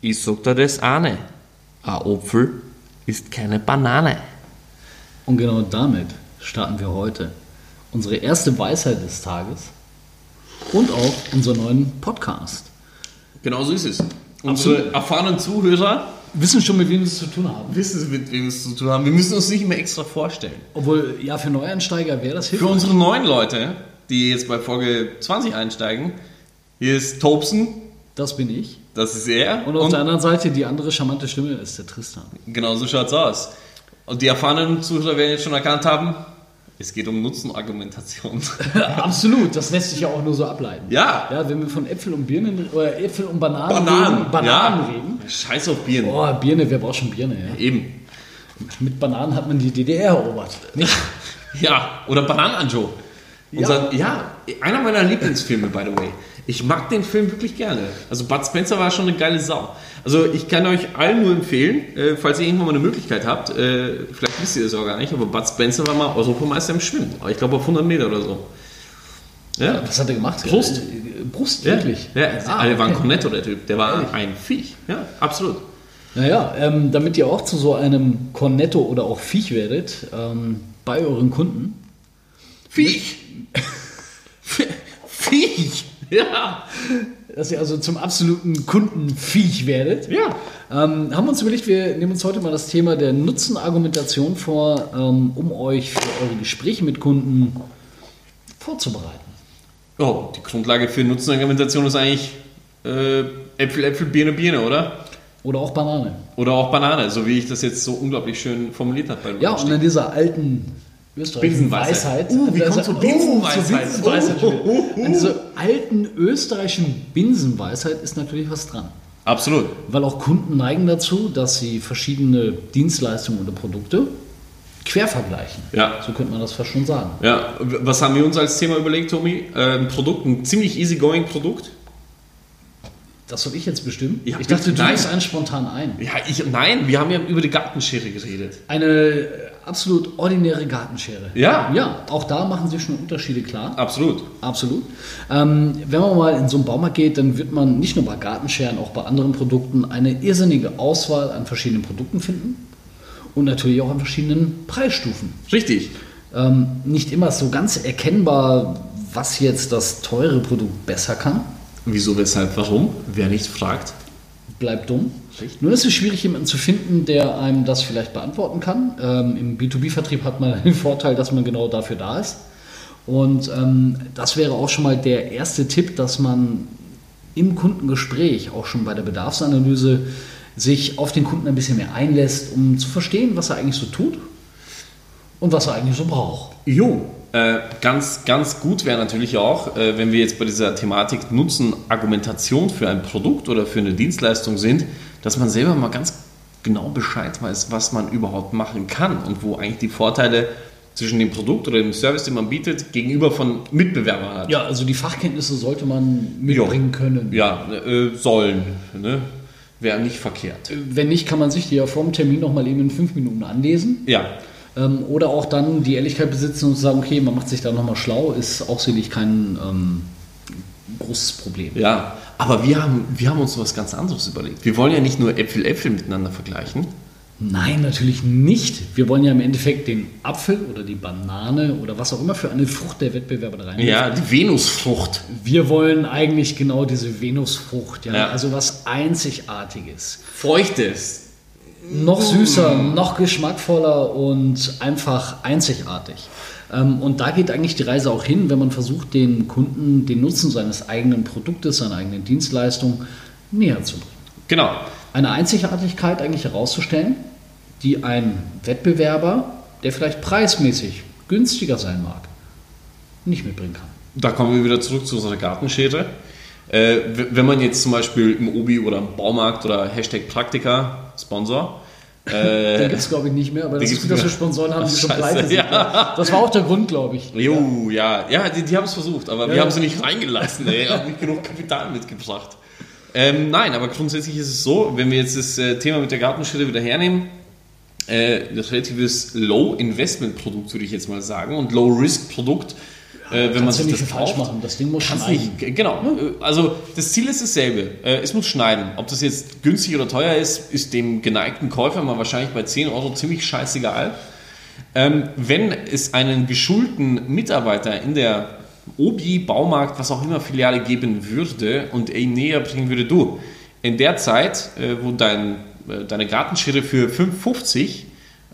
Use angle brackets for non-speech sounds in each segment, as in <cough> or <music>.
Ich sag dir das eine. Ein Apfel ist keine Banane. Und genau damit starten wir heute unsere erste Weisheit des Tages und auch unseren neuen Podcast. Genau so ist es. Unsere erfahrenen Zuhörer Wissen schon, mit wem wir es zu tun haben. wissen, mit wem wir es zu tun haben. Wir müssen uns nicht mehr extra vorstellen. Obwohl, ja, für Neueinsteiger wäre das Für hilfreich. unsere neuen Leute, die jetzt bei Folge 20 einsteigen, hier ist Tobsen, Das bin ich. das ist er. Und auf der anderen Seite die andere charmante Stimme ist der Tristan. genau so schaut's aus. Und die erfahrenen Zuhörer werden jetzt schon erkannt haben, es geht um Nutzenargumentation. <laughs> <laughs> Absolut, das lässt sich ja auch nur so ableiten. Ja. Ja, wenn wir von Äpfel und Birnen oder Äpfel und Bananen, Bananen. reden, Bananen ja. reden. Scheiß auf Bieren. Boah, Birne, wer braucht schon Birne? Ja? Eben. Mit Bananen hat man die DDR erobert. Nicht? <laughs> Ja, oder Bananenanjo. Unser, ja. Einer meiner Lieblingsfilme, by the way. Ich mag den Film wirklich gerne. Also Bud Spencer war schon eine geile Sau. Also ich kann euch allen nur empfehlen, äh, falls ihr irgendwann mal eine Möglichkeit habt, äh, vielleicht wisst ihr das auch gar nicht, aber Bud Spencer war mal Europameister im Schwimmen. Aber Ich glaube auf 100 Meter oder so. Ja, Was hat er gemacht? Brust. Äh, Brust, ja. wirklich? Ja, Ah, der war ein okay. Cornetto, der Typ. Der war Ehrlich? ein Viech. Ja, absolut. Naja, ähm, damit ihr auch zu so einem Cornetto oder auch Viech werdet, ähm, bei euren Kunden, Viech! Viech! <laughs> Ja! dass ihr also zum absoluten Kundenviech werdet, Ja. ähm, haben wir uns überlegt, wir nehmen uns heute mal das Thema der Nutzenargumentation vor, ähm, um euch für eure Gespräche mit Kunden vorzubereiten. Oh, die Grundlage für Nutzenargumentation ist eigentlich äh, Äpfel, Äpfel, Birne, Birne, oder? Oder auch Banane. Oder auch Banane, so wie ich das jetzt so unglaublich schön formuliert habe. bei Ja, und an dieser alten österreichischen Binsenweisheit. Weisheit. Uh, wie an kommt dieser- zur Binsenweisheit? zur Binsenweisheit Oh, oh, oh, An dieser alten österreichischen Binsenweisheit ist natürlich was dran. Absolut. Weil auch Kunden neigen dazu, dass sie verschiedene Dienstleistungen oder Produkte quer vergleichen. Ja. So könnte man das fast schon sagen. Ja, was haben wir uns als Thema überlegt, Tommy? Äh, ein Produkt, ein ziemlich easygoing Produkt. Das soll ich jetzt bestimmen? Ja, ich dachte, du nein. bist einen spontan ein. Ja, ich, nein, wir haben ja über die Gartenschere geredet. Eine äh, absolut ordinäre Gartenschere. Ja. Ja, auch da machen sich schon Unterschiede klar. Absolut. Absolut. Ähm, wenn man mal in so einen Baumarkt geht, dann wird man nicht nur bei Gartenscheren, auch bei anderen Produkten eine irrsinnige Auswahl an verschiedenen Produkten finden und natürlich auch an verschiedenen Preisstufen. Richtig. Ähm, nicht immer so ganz erkennbar, was jetzt das teure Produkt besser kann. Wieso, weshalb, warum? Wer nicht fragt. Bleibt dumm. Nun ist es schwierig, jemanden zu finden, der einem das vielleicht beantworten kann. Ähm, Im B2B-Vertrieb hat man <laughs> den Vorteil, dass man genau dafür da ist. Und ähm, das wäre auch schon mal der erste Tipp, dass man im Kundengespräch, auch schon bei der Bedarfsanalyse, sich auf den Kunden ein bisschen mehr einlässt, um zu verstehen, was er eigentlich so tut und was er eigentlich so braucht. Jo. Äh, ganz, ganz gut wäre natürlich auch, äh, wenn wir jetzt bei dieser Thematik Nutzen-Argumentation für ein Produkt oder für eine Dienstleistung sind, dass man selber mal ganz genau Bescheid weiß, was man überhaupt machen kann und wo eigentlich die Vorteile zwischen dem Produkt oder dem Service, den man bietet, gegenüber von Mitbewerbern hat. Ja, also die Fachkenntnisse sollte man mitbringen können. Ja, äh, sollen. Ne? Wäre nicht verkehrt. Wenn nicht, kann man sich die ja vor dem Termin noch mal eben in fünf Minuten anlesen. Ja, Ähm, oder auch dann die Ehrlichkeit besitzen und sagen, okay, man macht sich da nochmal schlau, ist auch sicherlich kein ähm, großes Problem. ja. Aber wir haben, wir haben uns was ganz anderes überlegt. Wir wollen ja nicht nur Äpfel, Äpfel miteinander vergleichen. Nein, natürlich nicht. Wir wollen ja im Endeffekt den Apfel oder die Banane oder was auch immer für eine Frucht der Wettbewerber da rein. Ja, die Venusfrucht. Wir wollen eigentlich genau diese Venusfrucht, ja? Ja. also was Einzigartiges. Feuchtes. Noch süßer, noch geschmackvoller und einfach einzigartig. Ähm, Und da geht eigentlich die Reise auch hin, wenn man versucht, den Kunden den Nutzen seines eigenen Produktes, seiner eigenen Dienstleistung näher zu bringen. Genau. Eine Einzigartigkeit eigentlich herauszustellen, die ein Wettbewerber, der vielleicht preismäßig günstiger sein mag, nicht mitbringen kann. Da kommen wir wieder zurück zu unserer Gartenschere. Äh, wenn man jetzt zum Beispiel im Obi oder im Baumarkt oder Hashtag Praktika, Sponsor, <laughs> Den gibt es, glaube ich, nicht mehr, aber das ist gut, dass wir. Sponsoren haben, die schon pleite sind. ja. Das war auch der Grund, glaube ich. Jo, ja, ja, die, die haben es versucht, aber wir Ja. haben sie nicht reingelassen, ey, haben nicht genug Kapital mitgebracht. Ähm, nein, aber grundsätzlich ist es so, wenn wir jetzt das äh, Thema mit der Gartenschere wieder hernehmen, äh, das relatives Low-Investment-Produkt, würde ich jetzt mal sagen, und Low-Risk-Produkt äh, wenn man sich nicht das falsch kauft. machen. Das Ding muss schneiden. nicht, genau. Also das Ziel ist dasselbe. Äh, Es muss schneiden. Ob das jetzt günstig oder teuer ist, ist dem geneigten Käufer mal wahrscheinlich bei 10 Euro ziemlich scheißegal. Ähm, wenn es einen geschulten Mitarbeiter in der Obi, Baumarkt, was auch immer Filiale geben würde und er ihm näher bringen würde, du, in der Zeit, äh, wo dein, äh, deine Gartenschere für 5,50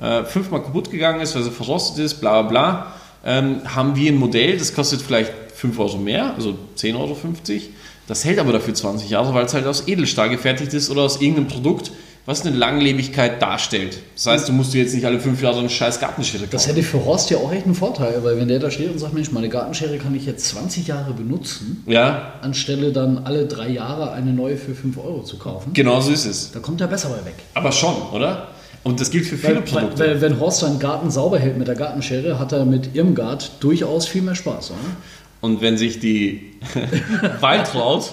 äh, fünfmal kaputt gegangen ist, weil sie verrostet ist, bla bla bla, ähm, haben wir ein Modell, das kostet vielleicht 5 Euro mehr, also 10,50 Euro. Das hält aber dafür 20 Jahre, weil es halt aus Edelstahl gefertigt ist oder aus irgendeinem Produkt, was eine Langlebigkeit darstellt. Das heißt, du musst dir jetzt nicht alle 5 Jahre so eine scheiß Gartenschere kaufen. Das hätte für Horst ja auch echt einen Vorteil, weil wenn der da steht und sagt, Mensch, meine Gartenschere kann ich jetzt 20 Jahre benutzen, ja, anstelle dann alle drei Jahre eine neue für 5 Euro zu kaufen, genau so ist es. da kommt er besser bei weg. Aber schon, oder? Und das gilt für viele Weil, Produkte. weil, wenn Horst seinen Garten sauber hält mit der Gartenschere, hat er mit Irmgard durchaus viel mehr Spaß. Oder? Und wenn sich die <laughs> Waldtraut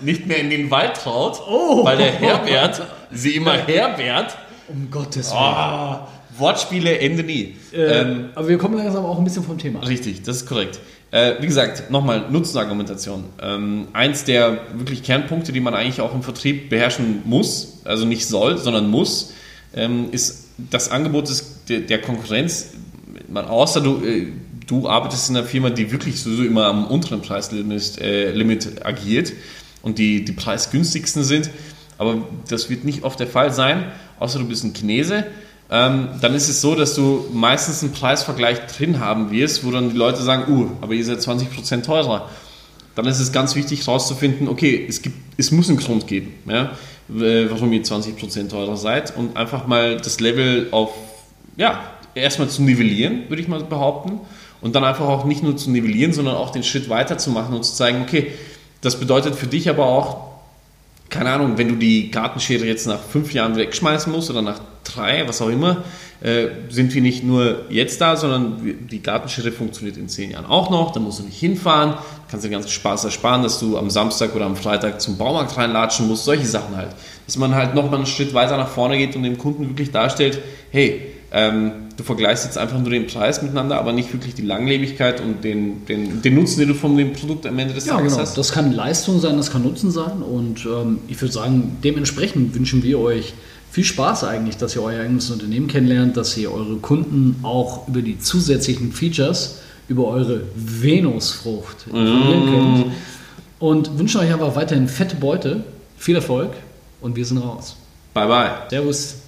nicht mehr in den Wald traut, Oh. weil der Herbert sie immer Herbert, Um Gottes Willen. ah, Wortspiele enden nie. Äh, Ähm, aber wir kommen langsam auch ein bisschen vom Thema. Richtig, das ist korrekt. Äh, wie gesagt, nochmal Nutzenargumentation. Ähm, eins der wirklich Kernpunkte, die man eigentlich auch im Vertrieb beherrschen muss, also nicht soll, sondern muss, ist das Angebot des, der, Konkurrenz. Man, außer du, äh, du arbeitest in einer Firma, die wirklich sowieso immer am unteren Preislimit äh, Limit agiert und die, die preisgünstigsten sind. Aber das wird nicht oft der Fall sein, außer du bist ein Chinese. Ähm, dann ist es so, dass du meistens einen Preisvergleich drin haben wirst, wo dann die Leute sagen, uh, aber ihr seid 20% teurer. Dann ist es ganz wichtig herauszufinden, okay, es, gibt, es muss einen Grund geben, ja, warum ihr 20% teurer seid und einfach mal das Level auf, ja, erstmal zu nivellieren, würde ich mal behaupten. Und dann einfach auch nicht nur zu nivellieren, sondern auch den Schritt weiter zu machen und zu zeigen, okay, das bedeutet für dich aber auch, keine Ahnung, wenn du die Gartenschere jetzt nach fünf Jahren wegschmeißen musst oder nach drei, was auch immer, äh, sind wir nicht nur jetzt da, sondern die Gartenschere funktioniert in zehn Jahren auch noch. Da musst du nicht hinfahren, kannst dir den ganzen Spaß ersparen, dass du am Samstag oder am Freitag zum Baumarkt reinlatschen musst, solche Sachen halt. Dass man halt nochmal einen Schritt weiter nach vorne geht und dem Kunden wirklich darstellt, hey, ähm, du vergleichst jetzt einfach nur den Preis miteinander, aber nicht wirklich die Langlebigkeit und den, den, den Nutzen, den du von dem Produkt am Ende des Ja, Tages genau. hast. Das kann Leistung sein, das kann Nutzen sein. Und ähm, ich würde sagen, dementsprechend wünschen wir euch viel Spaß eigentlich, dass ihr euer eigenes Unternehmen kennenlernt, dass ihr eure Kunden auch über die zusätzlichen Features, über eure Venusfrucht informieren könnt. Und wünschen euch aber weiterhin fette Beute, viel Erfolg und wir sind raus. Bye bye. Servus.